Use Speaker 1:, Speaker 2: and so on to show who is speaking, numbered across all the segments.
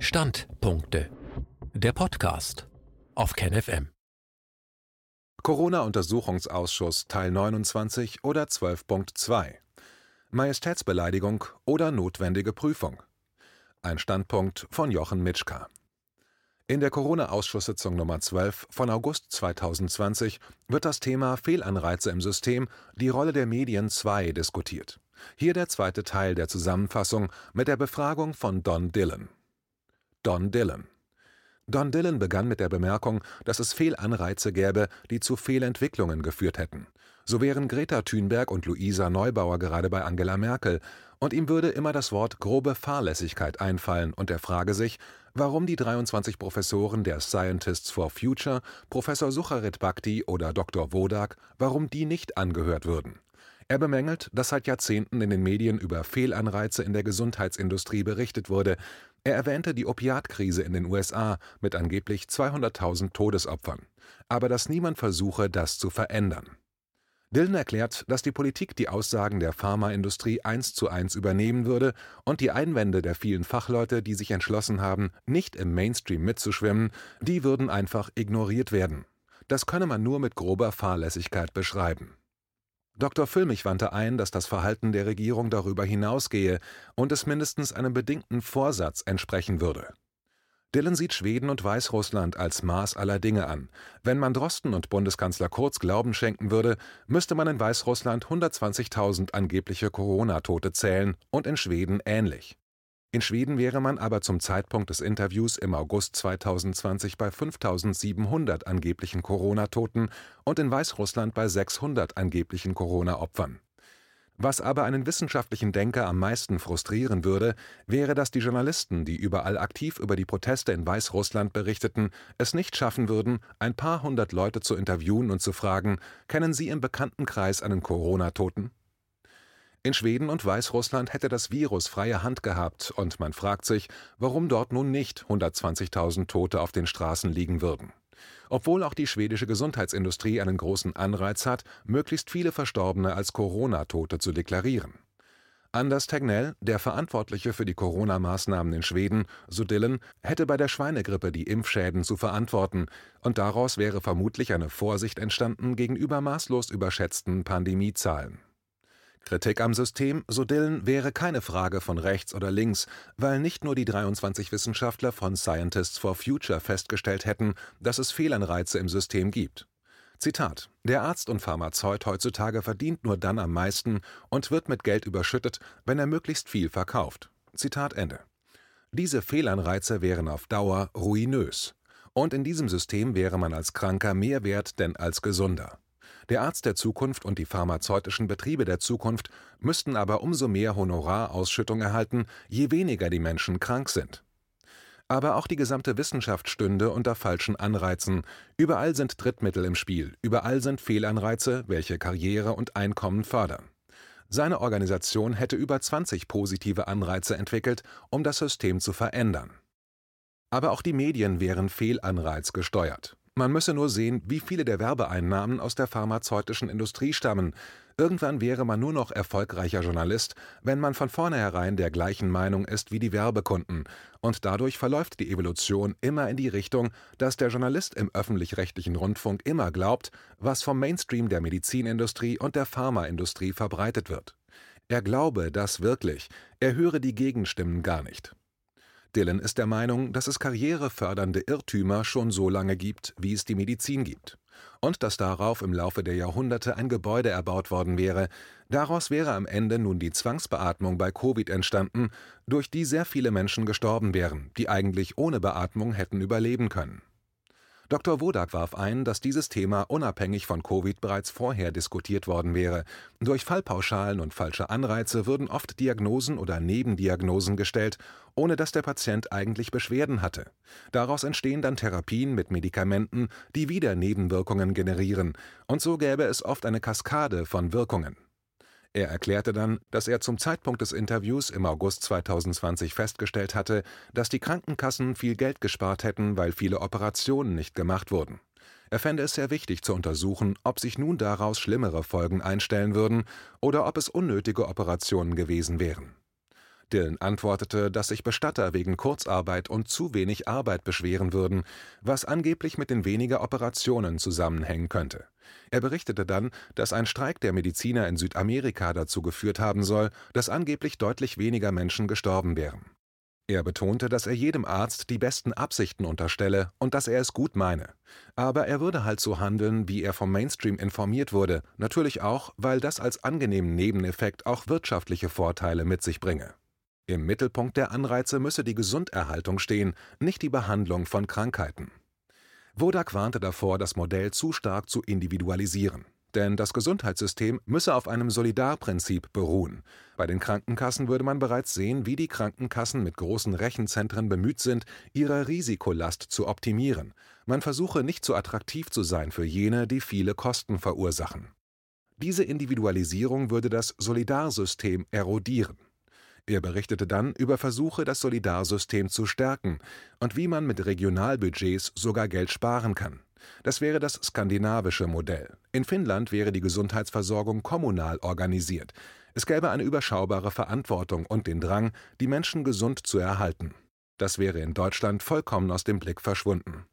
Speaker 1: Standpunkte. Der Podcast auf KenFM.
Speaker 2: Corona-Untersuchungsausschuss Teil 29 oder 12.2. Majestätsbeleidigung oder notwendige Prüfung. Ein Standpunkt von Jochen Mitschka. In der Corona-Ausschusssitzung Nummer 12 von August 2020 wird das Thema Fehlanreize im System, die Rolle der Medien 2 diskutiert. Hier der zweite Teil der Zusammenfassung mit der Befragung von Don Dillon. Don Dillon Don Dillon begann mit der Bemerkung, dass es Fehlanreize gäbe, die zu Fehlentwicklungen geführt hätten. So wären Greta Thunberg und Luisa Neubauer gerade bei Angela Merkel, und ihm würde immer das Wort grobe Fahrlässigkeit einfallen, und er frage sich, warum die 23 Professoren der Scientists for Future, Professor Sucharit Bhakti oder Dr. Wodak, warum die nicht angehört würden. Er bemängelt, dass seit Jahrzehnten in den Medien über Fehlanreize in der Gesundheitsindustrie berichtet wurde. Er erwähnte die Opiatkrise in den USA mit angeblich 200.000 Todesopfern. Aber dass niemand versuche, das zu verändern. Dillon erklärt, dass die Politik die Aussagen der Pharmaindustrie eins zu eins übernehmen würde und die Einwände der vielen Fachleute, die sich entschlossen haben, nicht im Mainstream mitzuschwimmen, die würden einfach ignoriert werden. Das könne man nur mit grober Fahrlässigkeit beschreiben. Dr. Füllmich wandte ein, dass das Verhalten der Regierung darüber hinausgehe und es mindestens einem bedingten Vorsatz entsprechen würde. Dillon sieht Schweden und Weißrussland als Maß aller Dinge an. Wenn man Drosten und Bundeskanzler Kurz Glauben schenken würde, müsste man in Weißrussland 120.000 angebliche Corona-Tote zählen und in Schweden ähnlich. In Schweden wäre man aber zum Zeitpunkt des Interviews im August 2020 bei 5700 angeblichen Corona-Toten und in Weißrussland bei 600 angeblichen Corona-Opfern. Was aber einen wissenschaftlichen Denker am meisten frustrieren würde, wäre, dass die Journalisten, die überall aktiv über die Proteste in Weißrussland berichteten, es nicht schaffen würden, ein paar hundert Leute zu interviewen und zu fragen, kennen Sie im Bekanntenkreis einen Corona-Toten? In Schweden und Weißrussland hätte das Virus freie Hand gehabt, und man fragt sich, warum dort nun nicht 120.000 Tote auf den Straßen liegen würden. Obwohl auch die schwedische Gesundheitsindustrie einen großen Anreiz hat, möglichst viele Verstorbene als Corona-Tote zu deklarieren. Anders Tegnell, der Verantwortliche für die Corona-Maßnahmen in Schweden, so Dillon, hätte bei der Schweinegrippe die Impfschäden zu verantworten, und daraus wäre vermutlich eine Vorsicht entstanden gegenüber maßlos überschätzten Pandemiezahlen. Kritik am System, so Dillon, wäre keine Frage von rechts oder links, weil nicht nur die 23 Wissenschaftler von Scientists for Future festgestellt hätten, dass es Fehlanreize im System gibt. Zitat: Der Arzt und Pharmazeut heutzutage verdient nur dann am meisten und wird mit Geld überschüttet, wenn er möglichst viel verkauft. Zitat Ende. Diese Fehlanreize wären auf Dauer ruinös. Und in diesem System wäre man als Kranker mehr wert denn als Gesunder. Der Arzt der Zukunft und die pharmazeutischen Betriebe der Zukunft müssten aber umso mehr Honorarausschüttung erhalten, je weniger die Menschen krank sind. Aber auch die gesamte Wissenschaft stünde unter falschen Anreizen. Überall sind Drittmittel im Spiel, überall sind Fehlanreize, welche Karriere und Einkommen fördern. Seine Organisation hätte über 20 positive Anreize entwickelt, um das System zu verändern. Aber auch die Medien wären Fehlanreiz gesteuert. Man müsse nur sehen, wie viele der Werbeeinnahmen aus der pharmazeutischen Industrie stammen. Irgendwann wäre man nur noch erfolgreicher Journalist, wenn man von vornherein der gleichen Meinung ist wie die Werbekunden. Und dadurch verläuft die Evolution immer in die Richtung, dass der Journalist im öffentlich-rechtlichen Rundfunk immer glaubt, was vom Mainstream der Medizinindustrie und der Pharmaindustrie verbreitet wird. Er glaube das wirklich, er höre die Gegenstimmen gar nicht. Dillon ist der Meinung, dass es karrierefördernde Irrtümer schon so lange gibt, wie es die Medizin gibt. Und dass darauf im Laufe der Jahrhunderte ein Gebäude erbaut worden wäre. Daraus wäre am Ende nun die Zwangsbeatmung bei Covid entstanden, durch die sehr viele Menschen gestorben wären, die eigentlich ohne Beatmung hätten überleben können. Dr. Wodak warf ein, dass dieses Thema unabhängig von Covid bereits vorher diskutiert worden wäre. Durch Fallpauschalen und falsche Anreize würden oft Diagnosen oder Nebendiagnosen gestellt, ohne dass der Patient eigentlich Beschwerden hatte. Daraus entstehen dann Therapien mit Medikamenten, die wieder Nebenwirkungen generieren, und so gäbe es oft eine Kaskade von Wirkungen. Er erklärte dann, dass er zum Zeitpunkt des Interviews im August 2020 festgestellt hatte, dass die Krankenkassen viel Geld gespart hätten, weil viele Operationen nicht gemacht wurden. Er fände es sehr wichtig zu untersuchen, ob sich nun daraus schlimmere Folgen einstellen würden oder ob es unnötige Operationen gewesen wären. Dillon antwortete, dass sich Bestatter wegen Kurzarbeit und zu wenig Arbeit beschweren würden, was angeblich mit den weniger Operationen zusammenhängen könnte. Er berichtete dann, dass ein Streik der Mediziner in Südamerika dazu geführt haben soll, dass angeblich deutlich weniger Menschen gestorben wären. Er betonte, dass er jedem Arzt die besten Absichten unterstelle und dass er es gut meine. Aber er würde halt so handeln, wie er vom Mainstream informiert wurde, natürlich auch, weil das als angenehmen Nebeneffekt auch wirtschaftliche Vorteile mit sich bringe. Im Mittelpunkt der Anreize müsse die Gesunderhaltung stehen, nicht die Behandlung von Krankheiten. Wodak warnte davor, das Modell zu stark zu individualisieren. Denn das Gesundheitssystem müsse auf einem Solidarprinzip beruhen. Bei den Krankenkassen würde man bereits sehen, wie die Krankenkassen mit großen Rechenzentren bemüht sind, ihre Risikolast zu optimieren. Man versuche nicht zu attraktiv zu sein für jene, die viele Kosten verursachen. Diese Individualisierung würde das Solidarsystem erodieren. Er berichtete dann über Versuche, das Solidarsystem zu stärken und wie man mit Regionalbudgets sogar Geld sparen kann. Das wäre das skandinavische Modell. In Finnland wäre die Gesundheitsversorgung kommunal organisiert. Es gäbe eine überschaubare Verantwortung und den Drang, die Menschen gesund zu erhalten. Das wäre in Deutschland vollkommen aus dem Blick verschwunden.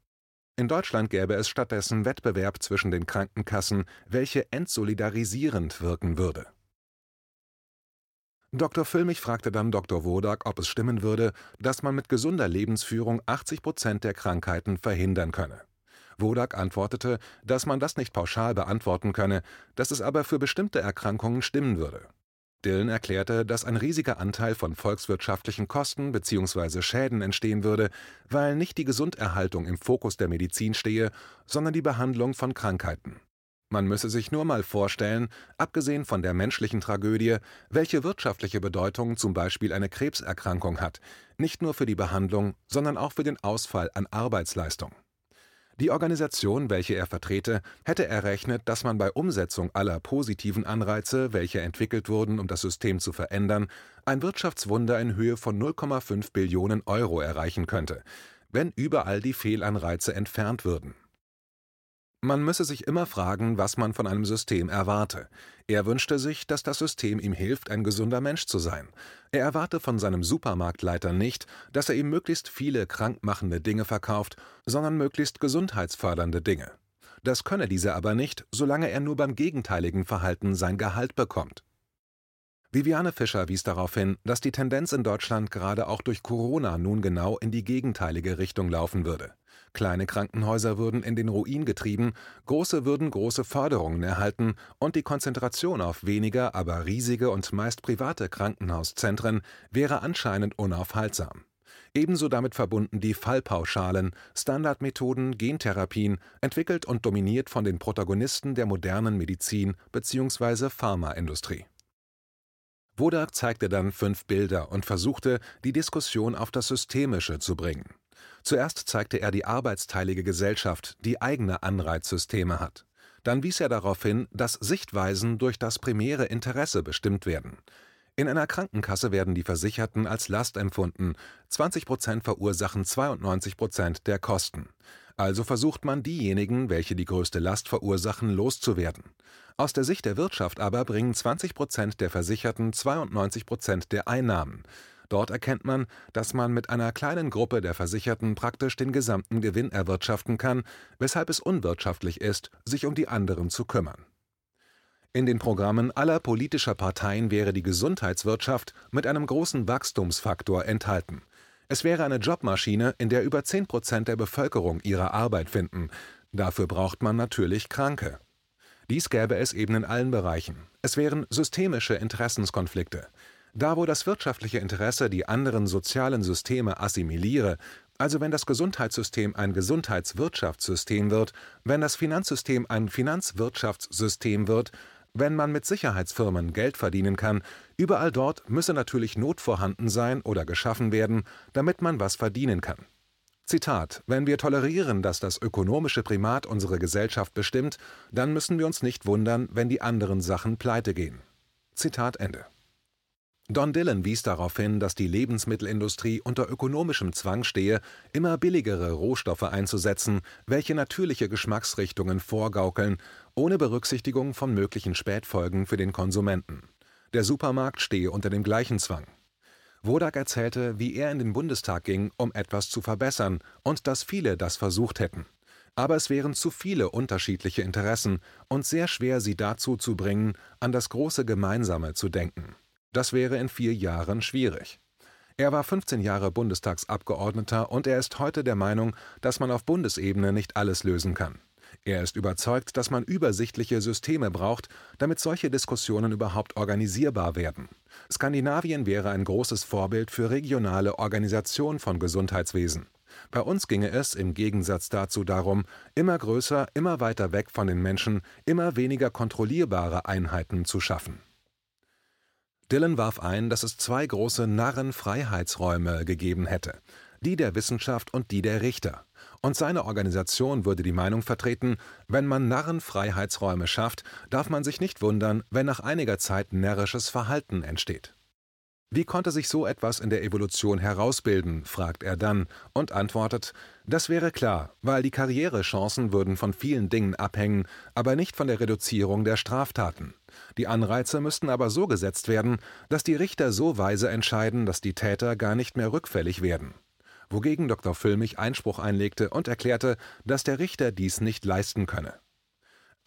Speaker 2: In Deutschland gäbe es stattdessen Wettbewerb zwischen den Krankenkassen, welche entsolidarisierend wirken würde. Dr. Füllmich fragte dann Dr. Wodak, ob es stimmen würde, dass man mit gesunder Lebensführung 80 Prozent der Krankheiten verhindern könne. Wodak antwortete, dass man das nicht pauschal beantworten könne, dass es aber für bestimmte Erkrankungen stimmen würde. Dillon erklärte, dass ein riesiger Anteil von volkswirtschaftlichen Kosten bzw. Schäden entstehen würde, weil nicht die Gesunderhaltung im Fokus der Medizin stehe, sondern die Behandlung von Krankheiten. Man müsse sich nur mal vorstellen, abgesehen von der menschlichen Tragödie, welche wirtschaftliche Bedeutung zum Beispiel eine Krebserkrankung hat, nicht nur für die Behandlung, sondern auch für den Ausfall an Arbeitsleistung. Die Organisation, welche er vertrete, hätte errechnet, dass man bei Umsetzung aller positiven Anreize, welche entwickelt wurden, um das System zu verändern, ein Wirtschaftswunder in Höhe von 0,5 Billionen Euro erreichen könnte, wenn überall die Fehlanreize entfernt würden man müsse sich immer fragen, was man von einem System erwarte. Er wünschte sich, dass das System ihm hilft, ein gesunder Mensch zu sein. Er erwarte von seinem Supermarktleiter nicht, dass er ihm möglichst viele krankmachende Dinge verkauft, sondern möglichst gesundheitsfördernde Dinge. Das könne dieser aber nicht, solange er nur beim gegenteiligen Verhalten sein Gehalt bekommt. Viviane Fischer wies darauf hin, dass die Tendenz in Deutschland gerade auch durch Corona nun genau in die gegenteilige Richtung laufen würde. Kleine Krankenhäuser würden in den Ruin getrieben, große würden große Förderungen erhalten und die Konzentration auf weniger, aber riesige und meist private Krankenhauszentren wäre anscheinend unaufhaltsam. Ebenso damit verbunden die Fallpauschalen, Standardmethoden, Gentherapien, entwickelt und dominiert von den Protagonisten der modernen Medizin bzw. Pharmaindustrie. Wodak zeigte dann fünf Bilder und versuchte, die Diskussion auf das Systemische zu bringen. Zuerst zeigte er die arbeitsteilige Gesellschaft, die eigene Anreizsysteme hat. Dann wies er darauf hin, dass Sichtweisen durch das primäre Interesse bestimmt werden. In einer Krankenkasse werden die Versicherten als Last empfunden, 20 Prozent verursachen 92 Prozent der Kosten. Also versucht man diejenigen, welche die größte Last verursachen, loszuwerden. Aus der Sicht der Wirtschaft aber bringen 20 Prozent der Versicherten 92 Prozent der Einnahmen. Dort erkennt man, dass man mit einer kleinen Gruppe der Versicherten praktisch den gesamten Gewinn erwirtschaften kann, weshalb es unwirtschaftlich ist, sich um die anderen zu kümmern. In den Programmen aller politischer Parteien wäre die Gesundheitswirtschaft mit einem großen Wachstumsfaktor enthalten. Es wäre eine Jobmaschine, in der über 10 Prozent der Bevölkerung ihre Arbeit finden. Dafür braucht man natürlich Kranke. Dies gäbe es eben in allen Bereichen. Es wären systemische Interessenskonflikte. Da wo das wirtschaftliche Interesse die anderen sozialen Systeme assimiliere, also wenn das Gesundheitssystem ein Gesundheitswirtschaftssystem wird, wenn das Finanzsystem ein Finanzwirtschaftssystem wird, wenn man mit Sicherheitsfirmen Geld verdienen kann, überall dort müsse natürlich Not vorhanden sein oder geschaffen werden, damit man was verdienen kann. Zitat Wenn wir tolerieren, dass das ökonomische Primat unsere Gesellschaft bestimmt, dann müssen wir uns nicht wundern, wenn die anderen Sachen pleite gehen. Zitat Ende. Don Dillon wies darauf hin, dass die Lebensmittelindustrie unter ökonomischem Zwang stehe, immer billigere Rohstoffe einzusetzen, welche natürliche Geschmacksrichtungen vorgaukeln, ohne Berücksichtigung von möglichen Spätfolgen für den Konsumenten. Der Supermarkt stehe unter dem gleichen Zwang. Wodak erzählte, wie er in den Bundestag ging, um etwas zu verbessern und dass viele das versucht hätten. Aber es wären zu viele unterschiedliche Interessen und sehr schwer, sie dazu zu bringen, an das große Gemeinsame zu denken. Das wäre in vier Jahren schwierig. Er war 15 Jahre Bundestagsabgeordneter und er ist heute der Meinung, dass man auf Bundesebene nicht alles lösen kann. Er ist überzeugt, dass man übersichtliche Systeme braucht, damit solche Diskussionen überhaupt organisierbar werden. Skandinavien wäre ein großes Vorbild für regionale Organisation von Gesundheitswesen. Bei uns ginge es im Gegensatz dazu darum, immer größer, immer weiter weg von den Menschen, immer weniger kontrollierbare Einheiten zu schaffen. Dylan warf ein, dass es zwei große Narrenfreiheitsräume gegeben hätte, die der Wissenschaft und die der Richter. Und seine Organisation würde die Meinung vertreten, wenn man Narrenfreiheitsräume schafft, darf man sich nicht wundern, wenn nach einiger Zeit närrisches Verhalten entsteht. Wie konnte sich so etwas in der Evolution herausbilden, fragt er dann und antwortet, das wäre klar, weil die Karrierechancen würden von vielen Dingen abhängen, aber nicht von der Reduzierung der Straftaten. Die Anreize müssten aber so gesetzt werden, dass die Richter so weise entscheiden, dass die Täter gar nicht mehr rückfällig werden. Wogegen Dr. Füllmich Einspruch einlegte und erklärte, dass der Richter dies nicht leisten könne.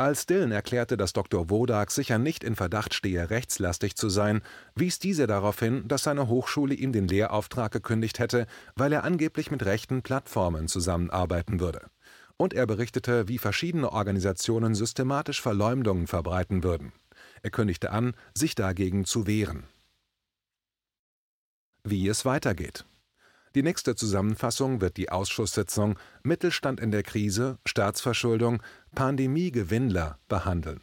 Speaker 2: Als Dillon erklärte, dass Dr. Wodak sicher nicht in Verdacht stehe, rechtslastig zu sein, wies dieser darauf hin, dass seine Hochschule ihm den Lehrauftrag gekündigt hätte, weil er angeblich mit rechten Plattformen zusammenarbeiten würde. Und er berichtete, wie verschiedene Organisationen systematisch Verleumdungen verbreiten würden. Er kündigte an, sich dagegen zu wehren. Wie es weitergeht. Die nächste Zusammenfassung wird die Ausschusssitzung Mittelstand in der Krise, Staatsverschuldung, Pandemie-Gewinnler behandeln